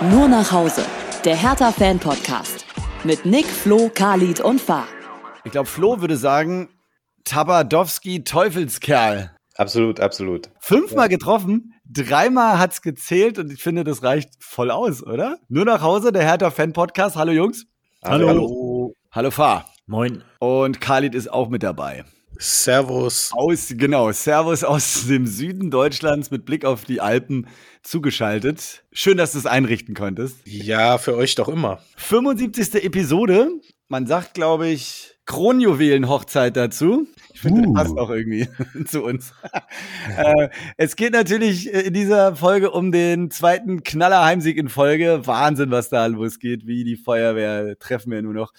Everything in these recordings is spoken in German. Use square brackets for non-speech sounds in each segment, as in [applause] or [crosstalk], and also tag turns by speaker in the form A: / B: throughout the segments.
A: Nur nach Hause. Der Hertha-Fan-Podcast. Mit Nick, Flo, Khalid und Fahr.
B: Ich glaube, Flo würde sagen, Tabadowski Teufelskerl.
C: Absolut, absolut.
B: Fünfmal getroffen, dreimal hat's gezählt und ich finde, das reicht voll aus, oder? Nur nach Hause, der Hertha-Fan-Podcast. Hallo Jungs.
C: Hallo.
B: Hallo. Hallo Fahr.
D: Moin.
B: Und Khalid ist auch mit dabei.
E: Servus.
B: Aus, genau, Servus aus dem Süden Deutschlands mit Blick auf die Alpen zugeschaltet. Schön, dass du es einrichten konntest.
E: Ja, für euch doch immer.
B: 75. Episode. Man sagt, glaube ich, Kronjuwelen-Hochzeit dazu. Ich finde, das passt auch irgendwie [laughs] zu uns. [laughs] äh, es geht natürlich in dieser Folge um den zweiten Knaller-Heimsieg in Folge. Wahnsinn, was da losgeht. Wie die Feuerwehr treffen wir nur noch.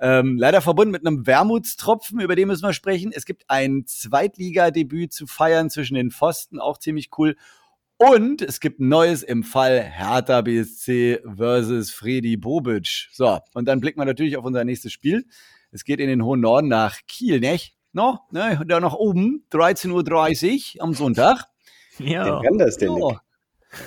B: Ähm, leider verbunden mit einem Wermutstropfen, über den müssen wir sprechen. Es gibt ein Zweitligadebüt zu feiern zwischen den Pfosten, auch ziemlich cool. Und es gibt Neues im Fall Hertha BSC versus Fredi Bobic. So, und dann blicken wir natürlich auf unser nächstes Spiel. Es geht in den hohen Norden nach Kiel, nicht? No, ne, da nach oben, 13.30 Uhr am Sonntag.
C: Ja. Wen kann das denn?
B: Ja.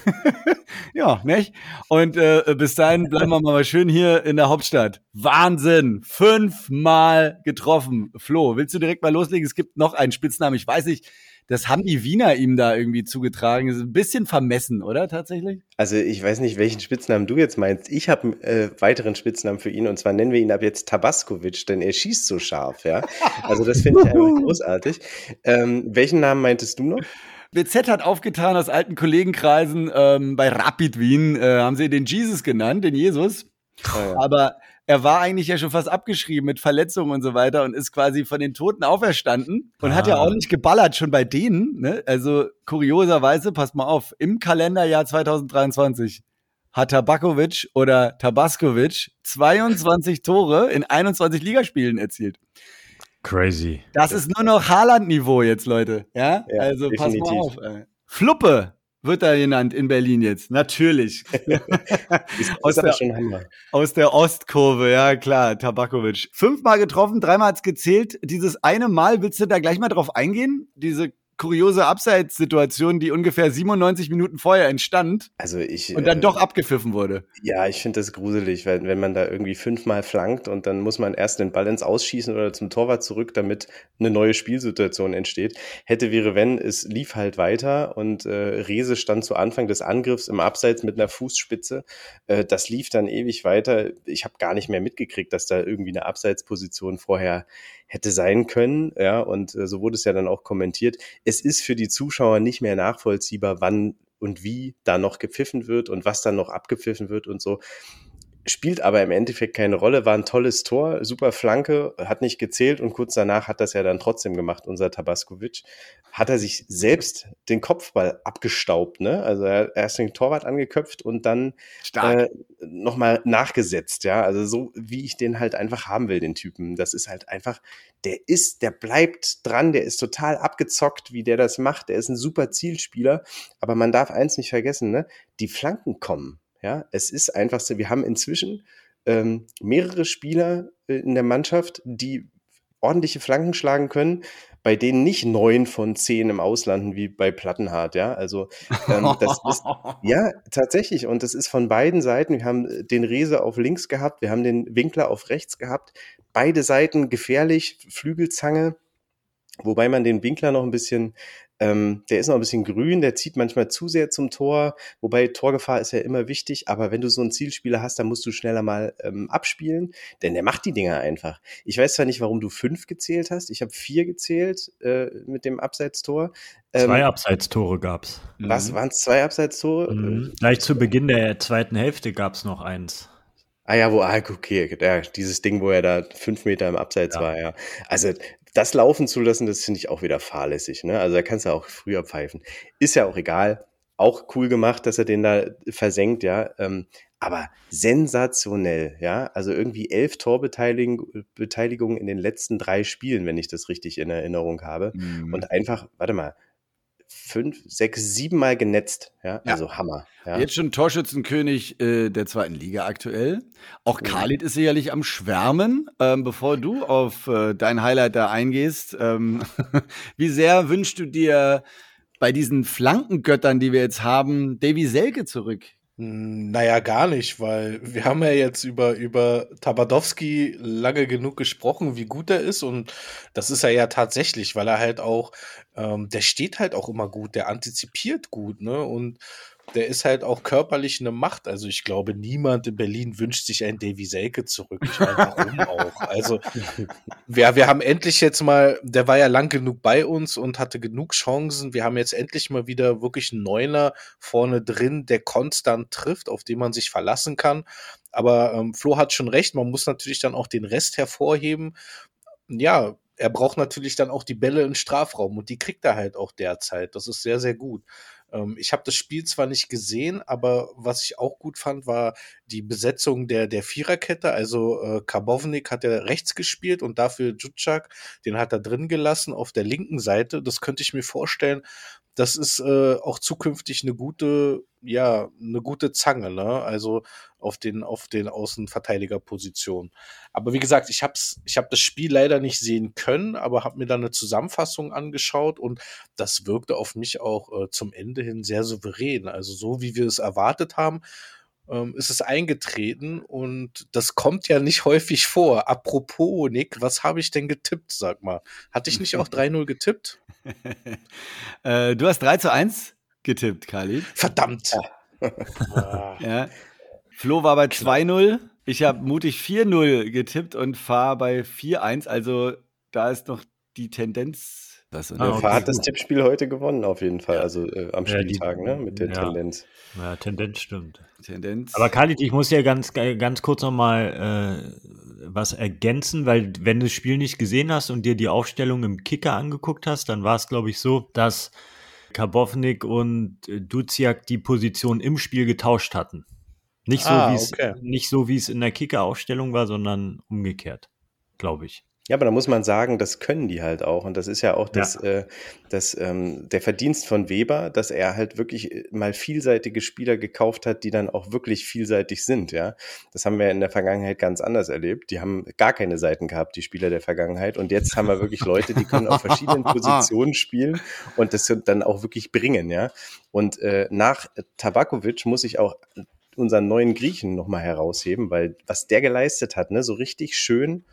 B: [laughs] ja, nicht? Und äh, bis dahin bleiben wir mal schön hier in der Hauptstadt. Wahnsinn! Fünfmal getroffen. Flo, willst du direkt mal loslegen? Es gibt noch einen Spitznamen. Ich weiß nicht, das haben die Wiener ihm da irgendwie zugetragen. Das ist ein bisschen vermessen, oder tatsächlich?
C: Also ich weiß nicht, welchen Spitznamen du jetzt meinst. Ich habe einen äh, weiteren Spitznamen für ihn und zwar nennen wir ihn ab jetzt Tabaskovic, denn er schießt so scharf, ja. Also das finde ich einfach [laughs] großartig. Ähm, welchen Namen meintest du noch?
B: BZ hat aufgetan aus alten Kollegenkreisen ähm, bei Rapid Wien, äh, haben sie den Jesus genannt, den Jesus. Oh ja. Aber er war eigentlich ja schon fast abgeschrieben mit Verletzungen und so weiter und ist quasi von den Toten auferstanden und ah. hat ja ah. auch nicht geballert schon bei denen. Ne? Also kurioserweise, passt mal auf, im Kalenderjahr 2023 hat Tabakovic oder Tabaskovic 22 Tore in 21 Ligaspielen erzielt.
D: Crazy.
B: Das ist nur noch Haaland-Niveau jetzt, Leute. Ja,
C: ja
B: also
C: definitiv.
B: pass mal auf. Ey. Fluppe wird er genannt in Berlin jetzt. Natürlich. [laughs]
C: aus, der,
B: aus der Ostkurve, ja klar, Tabakovic. Fünfmal getroffen, dreimal hat's gezählt. Dieses eine Mal, willst du da gleich mal drauf eingehen? Diese kuriose Abseitssituation, die ungefähr 97 Minuten vorher entstand.
C: Also ich.
B: Und dann äh, doch abgepfiffen wurde.
C: Ja, ich finde das gruselig, weil wenn man da irgendwie fünfmal flankt und dann muss man erst den Ball ins Ausschießen oder zum Torwart zurück, damit eine neue Spielsituation entsteht. Hätte wäre, wenn, es lief halt weiter und äh, Rese stand zu Anfang des Angriffs im Abseits mit einer Fußspitze. Äh, das lief dann ewig weiter. Ich habe gar nicht mehr mitgekriegt, dass da irgendwie eine Abseitsposition vorher hätte sein können. Ja, und äh, so wurde es ja dann auch kommentiert. Es ist für die Zuschauer nicht mehr nachvollziehbar, wann und wie da noch gepfiffen wird und was dann noch abgepfiffen wird und so spielt aber im Endeffekt keine Rolle, war ein tolles Tor, super Flanke, hat nicht gezählt und kurz danach hat das ja dann trotzdem gemacht, unser Tabaskovic. Hat er sich selbst den Kopfball abgestaubt, ne? Also er hat erst den Torwart angeköpft und dann äh, nochmal nachgesetzt, ja. Also so, wie ich den halt einfach haben will, den Typen. Das ist halt einfach, der ist, der bleibt dran, der ist total abgezockt, wie der das macht. Der ist ein super Zielspieler, aber man darf eins nicht vergessen, ne? Die Flanken kommen. Ja, es ist einfach so, wir haben inzwischen ähm, mehrere Spieler äh, in der Mannschaft, die ordentliche Flanken schlagen können, bei denen nicht neun von zehn im Ausland wie bei Plattenhardt, ja. Also ähm, das ist [laughs] ja tatsächlich und das ist von beiden Seiten. Wir haben äh, den Rese auf links gehabt, wir haben den Winkler auf rechts gehabt. Beide Seiten gefährlich, Flügelzange. Wobei man den Winkler noch ein bisschen ähm, der ist noch ein bisschen grün, der zieht manchmal zu sehr zum Tor, wobei Torgefahr ist ja immer wichtig, aber wenn du so einen Zielspieler hast, dann musst du schneller mal ähm, abspielen, denn der macht die Dinger einfach. Ich weiß zwar nicht, warum du fünf gezählt hast, ich habe vier gezählt äh, mit dem Abseitstor.
D: Ähm, zwei Abseitstore gab's.
C: Was, mhm. waren es zwei Abseitstore?
D: Mhm. Gleich zu Beginn der zweiten Hälfte gab's noch eins.
C: Ah ja, wo, ah, okay, ja, dieses Ding, wo er da fünf Meter im Abseits ja. war, ja. Also das laufen zu lassen, das finde ich auch wieder fahrlässig. Ne? Also da kannst du auch früher pfeifen. Ist ja auch egal. Auch cool gemacht, dass er den da versenkt, ja. Ähm, aber sensationell, ja. Also irgendwie elf Torbeteiligungen in den letzten drei Spielen, wenn ich das richtig in Erinnerung habe. Mhm. Und einfach, warte mal, fünf, sechs, sieben Mal genetzt. Ja, ja. also Hammer. Ja.
B: Jetzt schon Torschützenkönig äh, der zweiten Liga aktuell. Auch Khalid ist sicherlich am Schwärmen. Ähm, bevor du auf äh, dein Highlight da eingehst, ähm, [laughs] wie sehr wünschst du dir bei diesen Flankengöttern, die wir jetzt haben, Davy Selke zurück?
E: Naja, gar nicht, weil wir haben ja jetzt über, über Tabadowski lange genug gesprochen, wie gut er ist. Und das ist er ja tatsächlich, weil er halt auch, ähm, der steht halt auch immer gut, der antizipiert gut, ne? Und der ist halt auch körperlich eine Macht. Also ich glaube, niemand in Berlin wünscht sich einen Davy Selke zurück. Ich meine, warum [laughs] auch? Also wir, wir haben endlich jetzt mal, der war ja lang genug bei uns und hatte genug Chancen. Wir haben jetzt endlich mal wieder wirklich einen Neuner vorne drin, der konstant trifft, auf den man sich verlassen kann. Aber ähm, Flo hat schon recht, man muss natürlich dann auch den Rest hervorheben. Ja, er braucht natürlich dann auch die Bälle im Strafraum und die kriegt er halt auch derzeit. Das ist sehr, sehr gut. Ähm, ich habe das Spiel zwar nicht gesehen, aber was ich auch gut fand, war die Besetzung der, der Viererkette. Also äh, Karbovnik hat er rechts gespielt und dafür Jutschak, den hat er drin gelassen auf der linken Seite. Das könnte ich mir vorstellen, das ist äh, auch zukünftig eine gute, ja, eine gute Zange, ne? Also auf den, auf den Außenverteidigerpositionen. Aber wie gesagt, ich hab's, ich habe das Spiel leider nicht sehen können, aber habe mir dann eine Zusammenfassung angeschaut und das wirkte auf mich auch äh, zum Ende hin sehr souverän. Also so wie wir es erwartet haben, ähm, ist es eingetreten und das kommt ja nicht [laughs] häufig vor. Apropos, Nick, was habe ich denn getippt, sag mal? Hatte ich nicht auch [laughs] 3-0 getippt? [laughs]
B: äh, du hast 3 zu 1 getippt, Kali.
E: Verdammt.
B: ja. Flo war bei 2-0. Ich habe mutig 4-0 getippt und fahre bei 4-1. Also da ist noch die Tendenz
C: das ah, okay. hat das Tippspiel heute gewonnen, auf jeden Fall. Also äh, am ja, Spieltag, ne? Mit der ja. Tendenz.
D: Ja, Tendenz stimmt. Tendenz. Aber Khalid, ich muss ja ganz, ganz kurz nochmal äh, was ergänzen, weil wenn du das Spiel nicht gesehen hast und dir die Aufstellung im Kicker angeguckt hast, dann war es, glaube ich, so, dass Karbovnik und äh, Duziak die Position im Spiel getauscht hatten. Nicht so, ah, okay. nicht so, wie es in der Kicker-Aufstellung war, sondern umgekehrt, glaube ich.
C: Ja, aber da muss man sagen, das können die halt auch. Und das ist ja auch das, ja. Äh, das, ähm, der Verdienst von Weber, dass er halt wirklich äh, mal vielseitige Spieler gekauft hat, die dann auch wirklich vielseitig sind. Ja, Das haben wir in der Vergangenheit ganz anders erlebt. Die haben gar keine Seiten gehabt, die Spieler der Vergangenheit. Und jetzt haben wir wirklich Leute, die können auf verschiedenen [laughs] Positionen spielen und das dann auch wirklich bringen. Ja, Und äh, nach Tabakovic muss ich auch unseren neuen Griechen nochmal herausheben, weil was der geleistet hat, ne, so richtig schön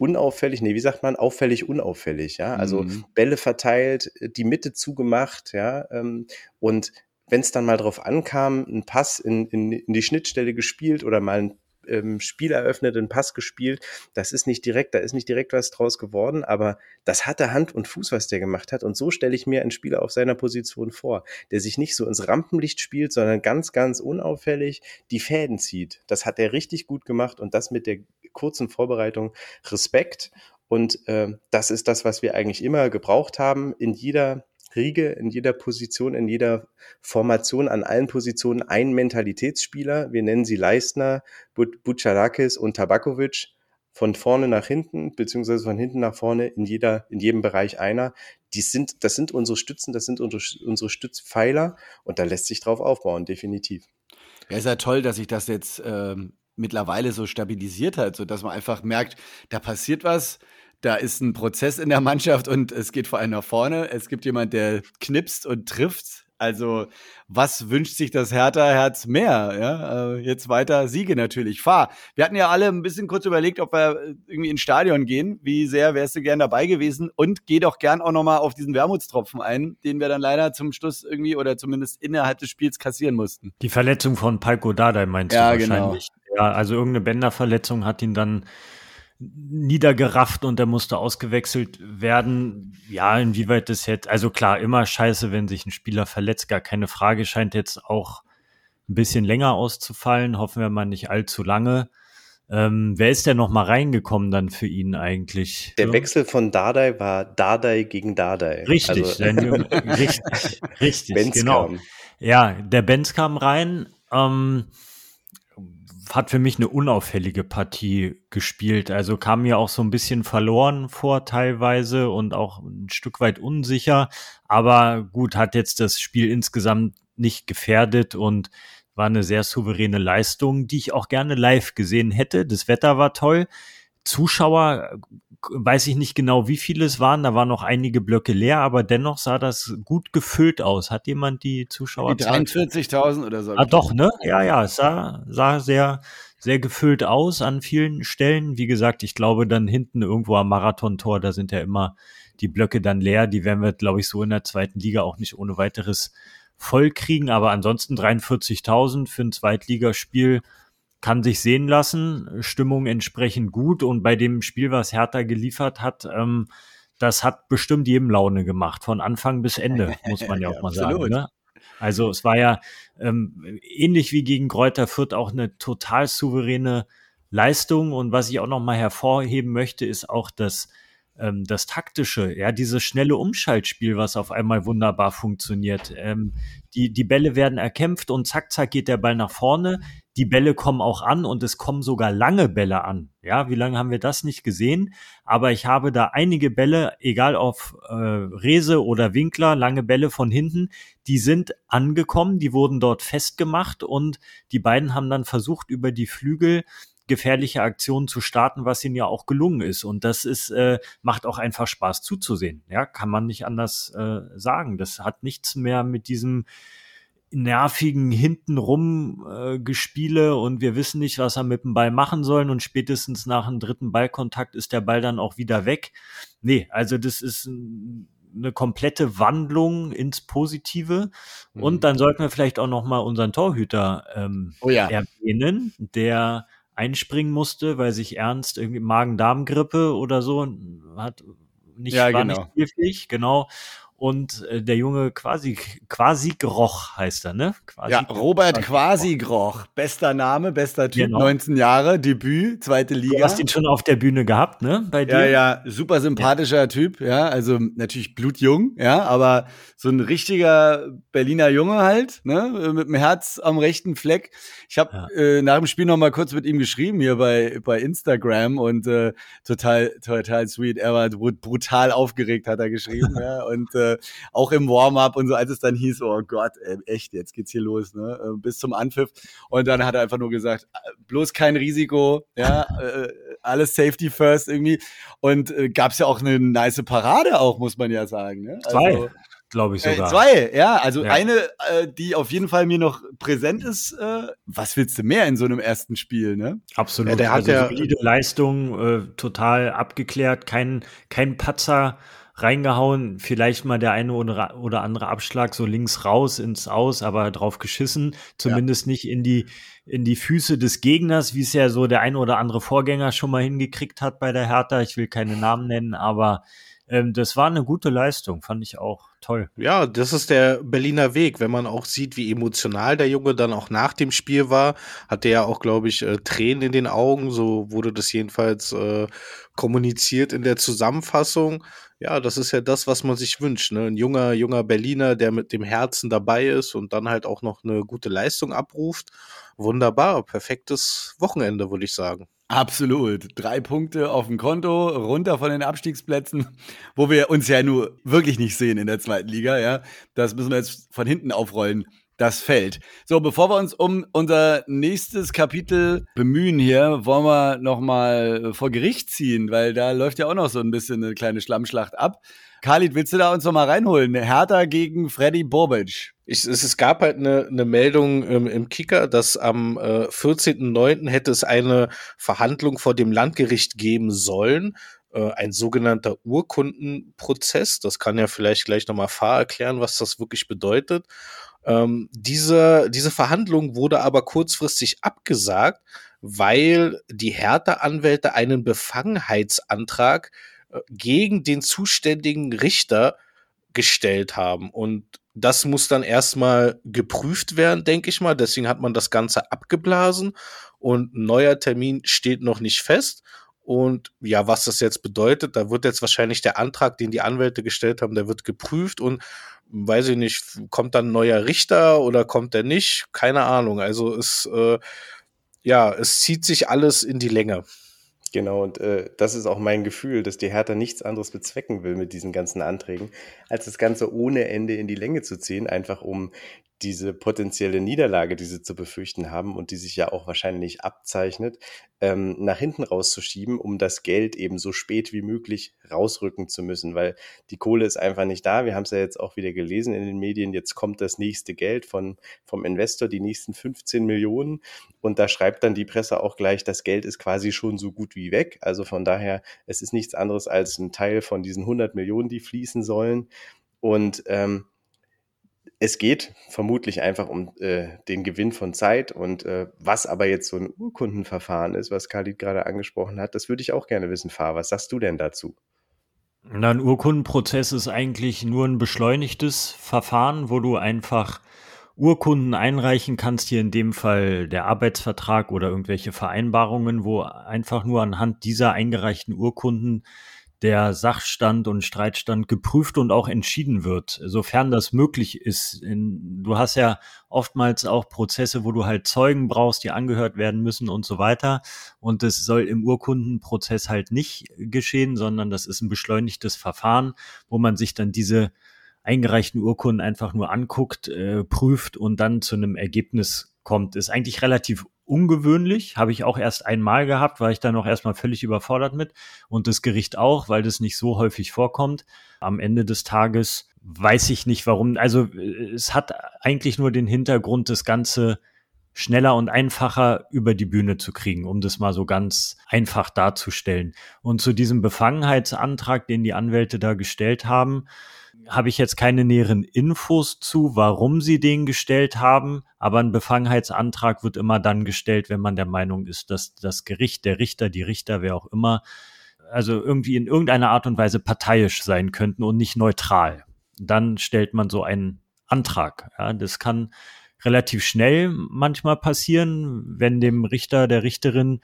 C: unauffällig, nee, wie sagt man, auffällig, unauffällig, ja. Also mhm. Bälle verteilt, die Mitte zugemacht, ja. Ähm, und wenn es dann mal drauf ankam, ein Pass in, in, in die Schnittstelle gespielt oder mal ein ähm, Spiel eröffnet, einen Pass gespielt. Das ist nicht direkt, da ist nicht direkt was draus geworden, aber das hatte Hand und Fuß, was der gemacht hat. Und so stelle ich mir einen Spieler auf seiner Position vor, der sich nicht so ins Rampenlicht spielt, sondern ganz, ganz unauffällig die Fäden zieht. Das hat er richtig gut gemacht und das mit der kurzen Vorbereitung Respekt. Und äh, das ist das, was wir eigentlich immer gebraucht haben. In jeder Riege, in jeder Position, in jeder Formation, an allen Positionen ein Mentalitätsspieler. Wir nennen sie Leistner, Bucharakis und Tabakovic. Von vorne nach hinten, beziehungsweise von hinten nach vorne in jeder, in jedem Bereich einer. Die sind, das sind unsere Stützen, das sind unsere, unsere Stützpfeiler und da lässt sich drauf aufbauen, definitiv.
B: Ja, ist ja toll, dass ich das jetzt ähm, mittlerweile so stabilisiert hat, so dass man einfach merkt, da passiert was, da ist ein Prozess in der Mannschaft und es geht vor allem nach vorne. Es gibt jemand, der knipst und trifft. Also, was wünscht sich das Hertha-Herz mehr? Ja, äh, jetzt weiter Siege natürlich. Fahr. Wir hatten ja alle ein bisschen kurz überlegt, ob wir irgendwie ins Stadion gehen. Wie sehr wärst du gern dabei gewesen? Und geh doch gern auch nochmal auf diesen Wermutstropfen ein, den wir dann leider zum Schluss irgendwie oder zumindest innerhalb des Spiels kassieren mussten.
D: Die Verletzung von Palko Dardai meinst ja, du genau. wahrscheinlich. Genau. Ja, also irgendeine Bänderverletzung hat ihn dann niedergerafft und er musste ausgewechselt werden. Ja, inwieweit das jetzt, also klar, immer scheiße, wenn sich ein Spieler verletzt, gar keine Frage, scheint jetzt auch ein bisschen länger auszufallen, hoffen wir mal nicht allzu lange. Ähm, wer ist denn noch mal reingekommen dann für ihn eigentlich?
C: Der Wechsel von Dardai war Dardai gegen Dardai.
D: Richtig, also, [laughs] richtig, richtig, Benz genau. Kam. Ja, der Benz kam rein. Ähm, hat für mich eine unauffällige Partie gespielt. Also kam mir auch so ein bisschen verloren vor teilweise und auch ein Stück weit unsicher. Aber gut, hat jetzt das Spiel insgesamt nicht gefährdet und war eine sehr souveräne Leistung, die ich auch gerne live gesehen hätte. Das Wetter war toll. Zuschauer weiß ich nicht genau, wie viele es waren. Da waren noch einige Blöcke leer, aber dennoch sah das gut gefüllt aus. Hat jemand die Zuschauer?
B: Die 43.000 oder so.
D: Ah, doch, ne? Ja, ja, es sah, sah sehr, sehr gefüllt aus an vielen Stellen. Wie gesagt, ich glaube dann hinten irgendwo am Marathontor, da sind ja immer die Blöcke dann leer. Die werden wir, glaube ich, so in der zweiten Liga auch nicht ohne weiteres voll kriegen. Aber ansonsten 43.000 für ein Zweitligaspiel kann sich sehen lassen. Stimmung entsprechend gut. Und bei dem Spiel, was Hertha geliefert hat, ähm, das hat bestimmt jedem Laune gemacht, von Anfang bis Ende, [laughs] muss man ja auch mal sagen. Ne? Also es war ja ähm, ähnlich wie gegen Kräuter Fürth auch eine total souveräne Leistung. Und was ich auch noch mal hervorheben möchte, ist auch das ähm, das taktische, ja, dieses schnelle Umschaltspiel, was auf einmal wunderbar funktioniert. Ähm, die, die Bälle werden erkämpft und zack, zack geht der Ball nach vorne. Die Bälle kommen auch an und es kommen sogar lange Bälle an. Ja, wie lange haben wir das nicht gesehen? Aber ich habe da einige Bälle, egal auf äh, Rese oder Winkler, lange Bälle von hinten, die sind angekommen, die wurden dort festgemacht und die beiden haben dann versucht, über die Flügel gefährliche Aktionen zu starten, was ihnen ja auch gelungen ist. Und das ist, äh, macht auch einfach Spaß zuzusehen. Ja, kann man nicht anders äh, sagen. Das hat nichts mehr mit diesem nervigen hintenrum äh, Gespiele und wir wissen nicht, was er mit dem Ball machen sollen und spätestens nach dem dritten Ballkontakt ist der Ball dann auch wieder weg. Nee, also das ist eine komplette Wandlung ins Positive. Mhm. Und dann sollten wir vielleicht auch noch mal unseren Torhüter ähm, oh ja. erwähnen, der einspringen musste, weil sich Ernst irgendwie Magen-Darm-Grippe oder so hat nicht, ja, war genau. nicht spielfähig, genau und äh, der Junge quasi quasi Groch heißt er, ne?
B: Quasi, ja, Robert quasi Groch, bester Name, bester Typ, genau. 19 Jahre, Debüt, zweite Liga.
D: Du hast ihn schon auf der Bühne gehabt, ne?
B: Bei dir? Ja, ja, super sympathischer ja. Typ, ja, also natürlich blutjung, ja, aber so ein richtiger Berliner Junge halt, ne, mit dem Herz am rechten Fleck. Ich habe ja. äh, nach dem Spiel noch mal kurz mit ihm geschrieben hier bei bei Instagram und äh, total total sweet. Er war brutal aufgeregt, hat er geschrieben, ja, und äh, auch im Warm-up und so, als es dann hieß, oh Gott, ey, echt, jetzt geht's hier los, ne? Äh, bis zum Anpfiff. Und dann hat er einfach nur gesagt, äh, bloß kein Risiko, ja, äh, alles Safety first irgendwie. Und äh, gab's ja auch eine nice Parade auch, muss man ja sagen. Ne?
D: Also, Zwei glaube ich sogar.
B: Äh, zwei, ja. Also ja. eine, äh, die auf jeden Fall mir noch präsent ist. Äh, was willst du mehr in so einem ersten Spiel, ne?
D: Absolut. Ja, der hat also ja solide Leistung, äh, total abgeklärt, kein kein Patzer reingehauen, vielleicht mal der eine oder, oder andere Abschlag so links raus ins Aus, aber drauf geschissen, zumindest ja. nicht in die in die Füße des Gegners, wie es ja so der eine oder andere Vorgänger schon mal hingekriegt hat bei der Hertha. Ich will keine Namen nennen, aber ähm, das war eine gute Leistung, fand ich auch toll.
E: Ja, das ist der Berliner Weg. Wenn man auch sieht, wie emotional der Junge dann auch nach dem Spiel war, hat er ja auch, glaube ich, äh, Tränen in den Augen. So wurde das jedenfalls äh, kommuniziert in der Zusammenfassung. Ja, das ist ja das, was man sich wünscht. Ne? Ein junger, junger Berliner, der mit dem Herzen dabei ist und dann halt auch noch eine gute Leistung abruft. Wunderbar, perfektes Wochenende, würde ich sagen.
B: Absolut. Drei Punkte auf dem Konto, runter von den Abstiegsplätzen, wo wir uns ja nur wirklich nicht sehen in der zweiten Liga, ja. Das müssen wir jetzt von hinten aufrollen das Feld. So, bevor wir uns um unser nächstes Kapitel bemühen hier, wollen wir noch mal vor Gericht ziehen, weil da läuft ja auch noch so ein bisschen eine kleine Schlammschlacht ab. Khalid, willst du da uns noch mal reinholen? Hertha gegen Freddy Bobic.
E: Ich, es, es gab halt eine, eine Meldung ähm, im Kicker, dass am äh, 14.09. hätte es eine Verhandlung vor dem Landgericht geben sollen äh, ein sogenannter Urkundenprozess. Das kann ja vielleicht gleich nochmal Fahr erklären, was das wirklich bedeutet. Ähm, diese, diese Verhandlung wurde aber kurzfristig abgesagt, weil die Härteanwälte einen Befangenheitsantrag äh, gegen den zuständigen Richter gestellt haben. Und das muss dann erstmal geprüft werden, denke ich mal. Deswegen hat man das Ganze abgeblasen und ein neuer Termin steht noch nicht fest. Und ja, was das jetzt bedeutet, da wird jetzt wahrscheinlich der Antrag, den die Anwälte gestellt haben, der wird geprüft und weiß ich nicht, kommt dann ein neuer Richter oder kommt der nicht? Keine Ahnung. Also es, äh, ja, es zieht sich alles in die Länge.
C: Genau, und äh, das ist auch mein Gefühl, dass die Hertha nichts anderes bezwecken will mit diesen ganzen Anträgen, als das Ganze ohne Ende in die Länge zu ziehen, einfach um diese potenzielle Niederlage, die sie zu befürchten haben und die sich ja auch wahrscheinlich abzeichnet, ähm, nach hinten rauszuschieben, um das Geld eben so spät wie möglich rausrücken zu müssen, weil die Kohle ist einfach nicht da. Wir haben es ja jetzt auch wieder gelesen in den Medien. Jetzt kommt das nächste Geld von, vom Investor, die nächsten 15 Millionen. Und da schreibt dann die Presse auch gleich, das Geld ist quasi schon so gut wie weg. Also von daher, es ist nichts anderes als ein Teil von diesen 100 Millionen, die fließen sollen. Und ähm, es geht vermutlich einfach um äh, den Gewinn von Zeit und äh, was aber jetzt so ein Urkundenverfahren ist, was Khalid gerade angesprochen hat, das würde ich auch gerne wissen, Fahr. Was sagst du denn dazu?
D: Na, ein Urkundenprozess ist eigentlich nur ein beschleunigtes Verfahren, wo du einfach Urkunden einreichen kannst, hier in dem Fall der Arbeitsvertrag oder irgendwelche Vereinbarungen, wo einfach nur anhand dieser eingereichten Urkunden der Sachstand und Streitstand geprüft und auch entschieden wird, sofern das möglich ist. Du hast ja oftmals auch Prozesse, wo du halt Zeugen brauchst, die angehört werden müssen und so weiter. Und das soll im Urkundenprozess halt nicht geschehen, sondern das ist ein beschleunigtes Verfahren, wo man sich dann diese eingereichten Urkunden einfach nur anguckt, äh, prüft und dann zu einem Ergebnis kommt. Ist eigentlich relativ ungewöhnlich, habe ich auch erst einmal gehabt, war ich da noch erstmal völlig überfordert mit und das Gericht auch, weil das nicht so häufig vorkommt. Am Ende des Tages weiß ich nicht warum. Also es hat eigentlich nur den Hintergrund, das Ganze schneller und einfacher über die Bühne zu kriegen, um das mal so ganz einfach darzustellen. Und zu diesem Befangenheitsantrag, den die Anwälte da gestellt haben, habe ich jetzt keine näheren Infos zu, warum sie den gestellt haben, aber ein Befangenheitsantrag wird immer dann gestellt, wenn man der Meinung ist, dass das Gericht, der Richter, die Richter, wer auch immer, also irgendwie in irgendeiner Art und Weise parteiisch sein könnten und nicht neutral. Dann stellt man so einen Antrag. Ja, das kann relativ schnell manchmal passieren, wenn dem Richter, der Richterin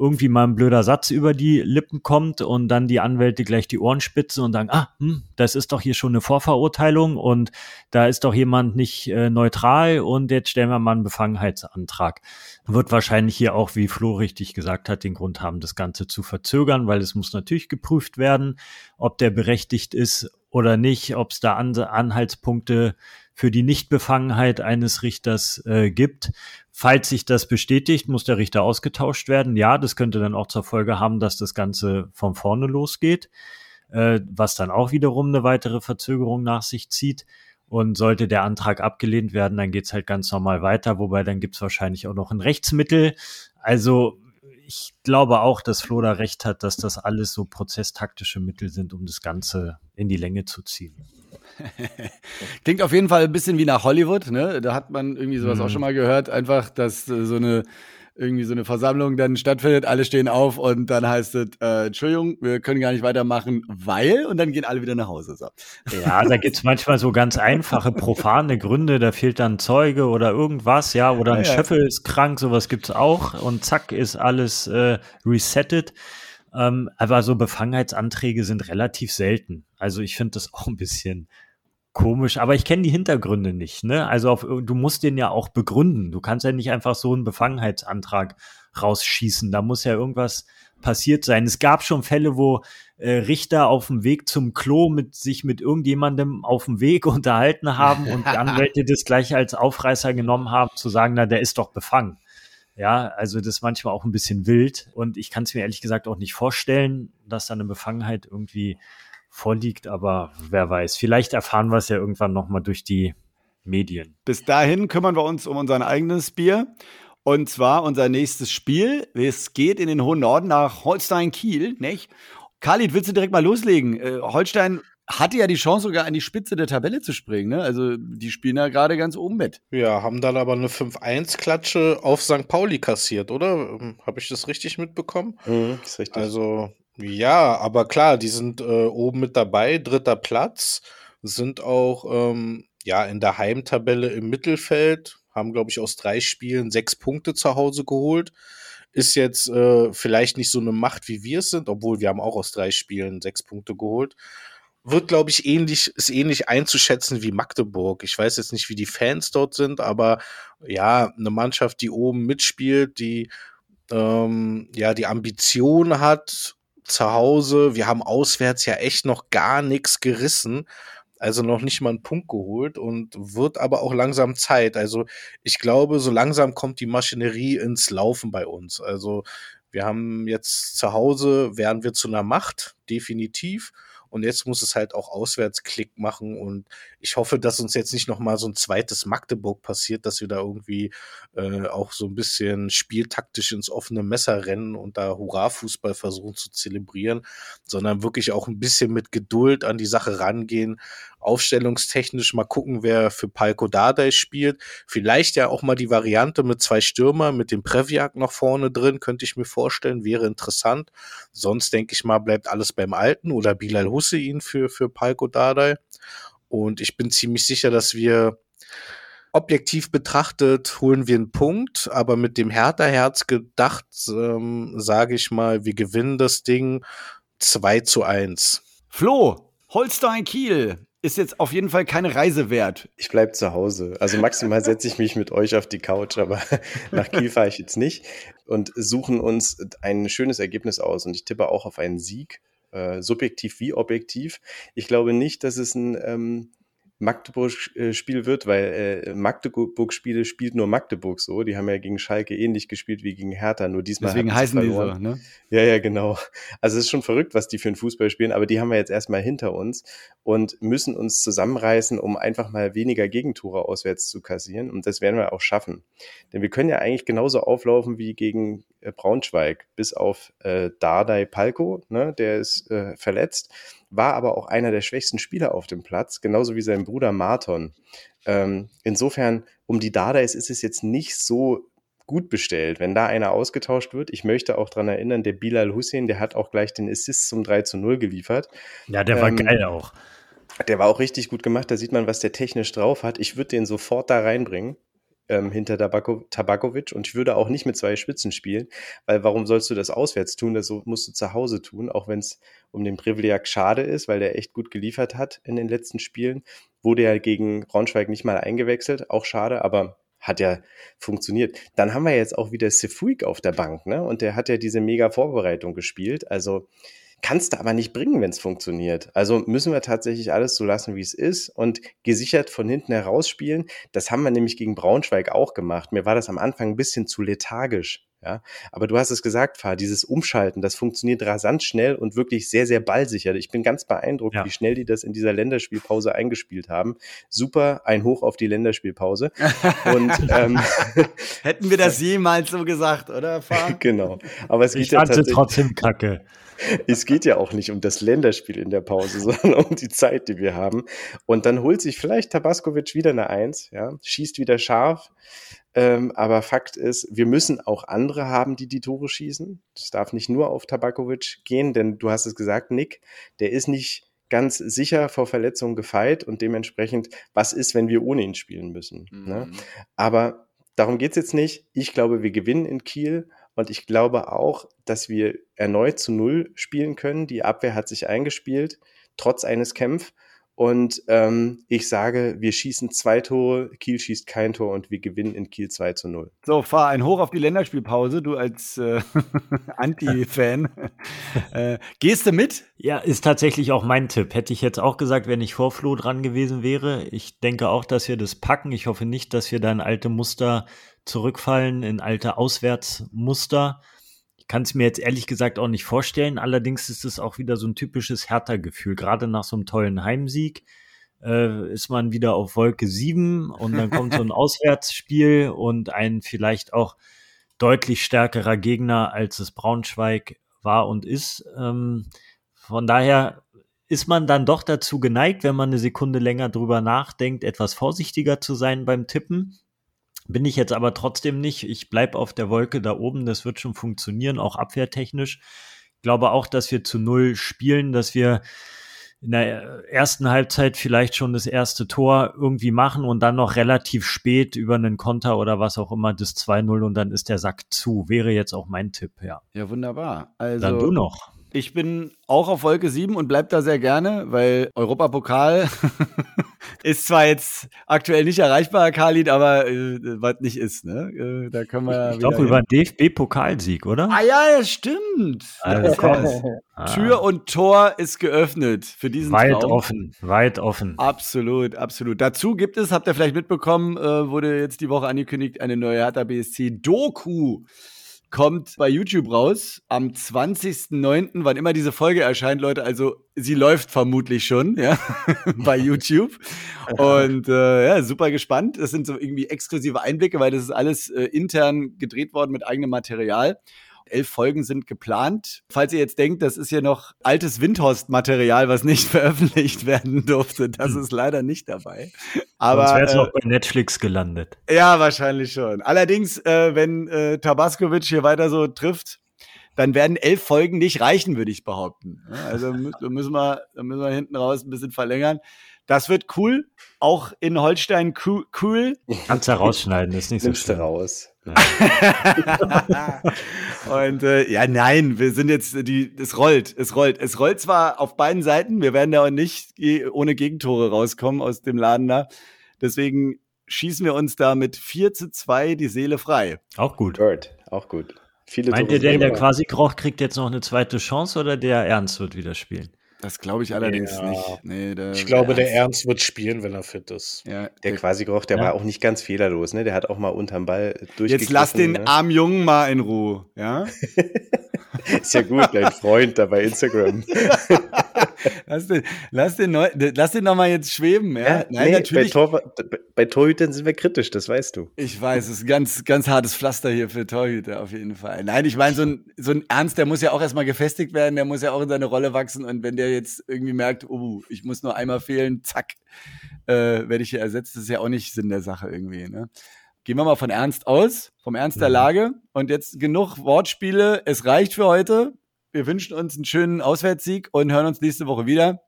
D: irgendwie mal ein blöder Satz über die Lippen kommt und dann die Anwälte gleich die Ohren spitzen und sagen, ah, hm, das ist doch hier schon eine Vorverurteilung und da ist doch jemand nicht äh, neutral und jetzt stellen wir mal einen Befangenheitsantrag. Wird wahrscheinlich hier auch, wie Flo richtig gesagt hat, den Grund haben, das Ganze zu verzögern, weil es muss natürlich geprüft werden, ob der berechtigt ist oder nicht, ob es da An Anhaltspunkte für die Nichtbefangenheit eines Richters äh, gibt. Falls sich das bestätigt, muss der Richter ausgetauscht werden. Ja, das könnte dann auch zur Folge haben, dass das Ganze von vorne losgeht, äh, was dann auch wiederum eine weitere Verzögerung nach sich zieht. Und sollte der Antrag abgelehnt werden, dann geht's halt ganz normal weiter, wobei dann gibt's wahrscheinlich auch noch ein Rechtsmittel. Also ich glaube auch, dass Flo da recht hat, dass das alles so prozesstaktische Mittel sind, um das Ganze in die Länge zu ziehen. [laughs]
B: Klingt auf jeden Fall ein bisschen wie nach Hollywood, ne? Da hat man irgendwie sowas mhm. auch schon mal gehört, einfach, dass äh, so eine irgendwie so eine Versammlung dann stattfindet, alle stehen auf und dann heißt es, äh, Entschuldigung, wir können gar nicht weitermachen, weil, und dann gehen alle wieder nach Hause. So.
D: Ja, da [laughs] gibt's manchmal so ganz einfache, profane Gründe, da fehlt dann Zeuge oder irgendwas, ja, oder ein ja, Schöffel ist krank, sowas gibt's auch und zack ist alles äh, resettet. Ähm, aber so Befangenheitsanträge sind relativ selten. Also ich finde das auch ein bisschen komisch, aber ich kenne die Hintergründe nicht. Ne? Also auf, du musst den ja auch begründen. Du kannst ja nicht einfach so einen Befangenheitsantrag rausschießen. Da muss ja irgendwas passiert sein. Es gab schon Fälle, wo äh, Richter auf dem Weg zum Klo mit sich mit irgendjemandem auf dem Weg [laughs] unterhalten haben und die [laughs] Anwälte das gleich als Aufreißer genommen haben, zu sagen, na, der ist doch befangen. Ja, also das ist manchmal auch ein bisschen wild und ich kann es mir ehrlich gesagt auch nicht vorstellen, dass da eine Befangenheit irgendwie vorliegt, aber wer weiß. Vielleicht erfahren wir es ja irgendwann nochmal durch die Medien.
B: Bis dahin kümmern wir uns um unser eigenes Bier. Und zwar unser nächstes Spiel. Es geht in den hohen Norden nach Holstein-Kiel, nicht? Khalid, willst du direkt mal loslegen? Äh, Holstein hatte ja die Chance, sogar an die Spitze der Tabelle zu springen. Ne? Also die spielen ja gerade ganz oben mit.
E: Ja, haben dann aber eine 5-1-Klatsche auf St. Pauli kassiert, oder? Ähm, Habe ich das richtig mitbekommen? Mhm, ist richtig. Also ja, aber klar, die sind äh, oben mit dabei, dritter Platz, sind auch ähm, ja in der Heimtabelle im Mittelfeld, haben, glaube ich, aus drei Spielen sechs Punkte zu Hause geholt. Ist jetzt äh, vielleicht nicht so eine Macht, wie wir es sind, obwohl wir haben auch aus drei Spielen sechs Punkte geholt. Wird, glaube ich, ähnlich, ist ähnlich einzuschätzen wie Magdeburg. Ich weiß jetzt nicht, wie die Fans dort sind, aber ja, eine Mannschaft, die oben mitspielt, die ähm, ja die Ambition hat, zu Hause. Wir haben auswärts ja echt noch gar nichts gerissen. also noch nicht mal einen Punkt geholt und wird aber auch langsam Zeit. Also ich glaube, so langsam kommt die Maschinerie ins Laufen bei uns. Also wir haben jetzt zu Hause, werden wir zu einer Macht, definitiv. Und jetzt muss es halt auch auswärts Klick machen. Und ich hoffe, dass uns jetzt nicht noch mal so ein zweites Magdeburg passiert, dass wir da irgendwie äh, auch so ein bisschen spieltaktisch ins offene Messer rennen und da Hurra-Fußball versuchen zu zelebrieren, sondern wirklich auch ein bisschen mit Geduld an die Sache rangehen aufstellungstechnisch mal gucken, wer für Palko Dardai spielt. Vielleicht ja auch mal die Variante mit zwei Stürmer, mit dem Previak noch vorne drin, könnte ich mir vorstellen, wäre interessant. Sonst denke ich mal, bleibt alles beim Alten oder Bilal Hussein für, für Palko Dardai. Und ich bin ziemlich sicher, dass wir objektiv betrachtet holen wir einen Punkt, aber mit dem Hertha-Herz gedacht, ähm, sage ich mal, wir gewinnen das Ding 2 zu 1.
B: Flo, Holstein Kiel, ist jetzt auf jeden Fall keine Reise wert.
C: Ich bleibe zu Hause. Also maximal setze ich mich mit euch auf die Couch, aber [laughs] nach Kiel fahre ich jetzt nicht und suchen uns ein schönes Ergebnis aus. Und ich tippe auch auf einen Sieg, äh, subjektiv wie objektiv. Ich glaube nicht, dass es ein ähm, Magdeburg-Spiel wird, weil äh, Magdeburg-Spiele spielt nur Magdeburg so. Die haben ja gegen Schalke ähnlich gespielt wie gegen Hertha, nur diesmal.
B: Deswegen heißen die so, ne?
C: Ja, ja, genau. Also es ist schon verrückt, was die für einen Fußball spielen, aber die haben wir jetzt erstmal hinter uns und müssen uns zusammenreißen, um einfach mal weniger Gegentore auswärts zu kassieren. Und das werden wir auch schaffen. Denn wir können ja eigentlich genauso auflaufen wie gegen äh, Braunschweig, bis auf äh, Dardai Palko, ne? Der ist äh, verletzt war aber auch einer der schwächsten Spieler auf dem Platz, genauso wie sein Bruder Marton. Ähm, insofern, um die Dardais ist es jetzt nicht so gut bestellt, wenn da einer ausgetauscht wird. Ich möchte auch daran erinnern, der Bilal Hussein, der hat auch gleich den Assist zum 3 zu 0 geliefert.
D: Ja, der war ähm, geil auch.
C: Der war auch richtig gut gemacht. Da sieht man, was der technisch drauf hat. Ich würde den sofort da reinbringen ähm, hinter Tabako, Tabakovic und ich würde auch nicht mit zwei Spitzen spielen, weil warum sollst du das auswärts tun? Das musst du zu Hause tun, auch wenn es um den Privileg schade ist, weil der echt gut geliefert hat in den letzten Spielen. Wurde ja gegen Braunschweig nicht mal eingewechselt, auch schade, aber hat ja funktioniert. Dann haben wir jetzt auch wieder Sefuig auf der Bank, ne? Und der hat ja diese mega Vorbereitung gespielt. Also kannst du aber nicht bringen, wenn es funktioniert. Also müssen wir tatsächlich alles so lassen, wie es ist und gesichert von hinten heraus spielen. Das haben wir nämlich gegen Braunschweig auch gemacht. Mir war das am Anfang ein bisschen zu lethargisch. Ja, aber du hast es gesagt, Fahr, dieses Umschalten, das funktioniert rasant schnell und wirklich sehr, sehr ballsicher. Ich bin ganz beeindruckt, ja. wie schnell die das in dieser Länderspielpause eingespielt haben. Super, ein Hoch auf die Länderspielpause. [laughs] und ähm, [laughs]
B: hätten wir das jemals so gesagt, oder? Fahr? [laughs]
C: genau. Aber es
D: ich geht fand ja trotzdem kacke
C: es geht ja auch nicht um das Länderspiel in der Pause, sondern um die Zeit, die wir haben. Und dann holt sich vielleicht Tabaskovic wieder eine Eins, ja, schießt wieder scharf. Ähm, aber Fakt ist, wir müssen auch andere haben, die die Tore schießen. Es darf nicht nur auf Tabakovic gehen, denn du hast es gesagt, Nick, der ist nicht ganz sicher vor Verletzungen gefeit und dementsprechend, was ist, wenn wir ohne ihn spielen müssen? Ne? Mhm. Ne? Aber darum geht's jetzt nicht. Ich glaube, wir gewinnen in Kiel und ich glaube auch, dass wir erneut zu Null spielen können. Die Abwehr hat sich eingespielt, trotz eines Kämpfs. Und ähm, ich sage, wir schießen zwei Tore, Kiel schießt kein Tor und wir gewinnen in Kiel 2 zu 0.
B: So, fahr ein Hoch auf die Länderspielpause, du als äh, [laughs] Anti-Fan. [laughs] äh, gehst du mit?
D: Ja, ist tatsächlich auch mein Tipp. Hätte ich jetzt auch gesagt, wenn ich vor Flo dran gewesen wäre. Ich denke auch, dass wir das packen. Ich hoffe nicht, dass wir da ein alte Muster zurückfallen, in alte Auswärtsmuster. Kann es mir jetzt ehrlich gesagt auch nicht vorstellen. Allerdings ist es auch wieder so ein typisches Hertha-Gefühl. Gerade nach so einem tollen Heimsieg äh, ist man wieder auf Wolke 7 und dann kommt so ein [laughs] Auswärtsspiel und ein vielleicht auch deutlich stärkerer Gegner, als es Braunschweig war und ist. Ähm, von daher ist man dann doch dazu geneigt, wenn man eine Sekunde länger drüber nachdenkt, etwas vorsichtiger zu sein beim Tippen. Bin ich jetzt aber trotzdem nicht. Ich bleibe auf der Wolke da oben. Das wird schon funktionieren, auch abwehrtechnisch. Ich glaube auch, dass wir zu Null spielen, dass wir in der ersten Halbzeit vielleicht schon das erste Tor irgendwie machen und dann noch relativ spät über einen Konter oder was auch immer das 2-0 und dann ist der Sack zu. Wäre jetzt auch mein Tipp, ja.
B: Ja, wunderbar. Also,
D: dann du noch.
B: Ich bin auch auf Wolke 7 und bleib da sehr gerne, weil Europapokal [laughs] Ist zwar jetzt aktuell nicht erreichbar, Khalid, aber äh, was nicht ist, ne? Äh, da können wir.
D: Ich glaube über einen DFB-Pokalsieg, oder?
B: Ah ja, ja stimmt. Also, ah. Tür und Tor ist geöffnet für diesen
D: Weit Traum. offen, weit offen.
B: Absolut, absolut. Dazu gibt es, habt ihr vielleicht mitbekommen, äh, wurde jetzt die Woche angekündigt, eine neue Hertha BSC Doku kommt bei YouTube raus am 20.09., wann immer diese Folge erscheint, Leute. Also sie läuft vermutlich schon, ja, [laughs] bei YouTube. Und äh, ja, super gespannt. Das sind so irgendwie exklusive Einblicke, weil das ist alles äh, intern gedreht worden mit eigenem Material. Elf Folgen sind geplant. Falls ihr jetzt denkt, das ist hier noch altes Windhorst-Material, was nicht [laughs] veröffentlicht werden durfte, das ist leider nicht dabei. Aber
D: Sonst wäre es äh, auch bei Netflix gelandet.
B: Ja, wahrscheinlich schon. Allerdings, äh, wenn äh, Tabaskovic hier weiter so trifft, dann werden elf Folgen nicht reichen, würde ich behaupten. Also müssen wir, müssen wir hinten raus ein bisschen verlängern. Das wird cool. Auch in Holstein cool. [laughs]
D: Kannst du rausschneiden, ist nicht Nimmst so schlimm.
C: raus. [laughs] [laughs]
B: und äh, ja, nein, wir sind jetzt die, es rollt, es rollt. Es rollt zwar auf beiden Seiten, wir werden da auch nicht ohne Gegentore rauskommen aus dem Laden da. Deswegen schießen wir uns da mit 4 zu 2 die Seele frei.
D: Auch gut.
C: Bird, auch gut.
D: Viele Meint ihr denn, der quasi Kroch kriegt jetzt noch eine zweite Chance oder der Ernst wird wieder spielen?
B: Das glaube ich allerdings ja. nicht. Nee,
E: der, ich glaube, der Ernst. der Ernst. wird spielen, wenn er fit ist.
C: Ja, der, der quasi Geruch, der ja. war auch nicht ganz fehlerlos, ne? Der hat auch mal unterm Ball durchgegriffen.
B: Jetzt lass den ne? armen Jungen mal in Ruhe, ja? [laughs]
C: ist ja gut, dein Freund da bei Instagram. [laughs]
B: lass, den, lass, den neu, lass den noch mal jetzt schweben, ja? ja
C: Nein, nee, natürlich. Bei, Tor, bei Torhütern sind wir kritisch, das weißt du.
B: Ich weiß, es ist ein ganz, ganz hartes Pflaster hier für Torhüter auf jeden Fall. Nein, ich meine, so ein, so ein Ernst, der muss ja auch erstmal gefestigt werden, der muss ja auch in seine Rolle wachsen und wenn der jetzt irgendwie merkt, oh, ich muss nur einmal fehlen, zack, äh, werde ich hier ersetzt, das ist ja auch nicht Sinn der Sache irgendwie, ne? Gehen wir mal von Ernst aus, vom Ernst der mhm. Lage. Und jetzt genug Wortspiele. Es reicht für heute. Wir wünschen uns einen schönen Auswärtssieg und hören uns nächste Woche wieder.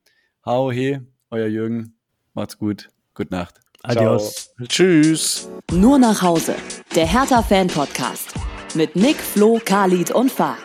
B: Hau he, euer Jürgen. Macht's gut. Gute Nacht.
E: Adios. Ciao. Tschüss.
A: Nur nach Hause. Der Hertha-Fan-Podcast. Mit Nick, Flo, Khalid und Fahr.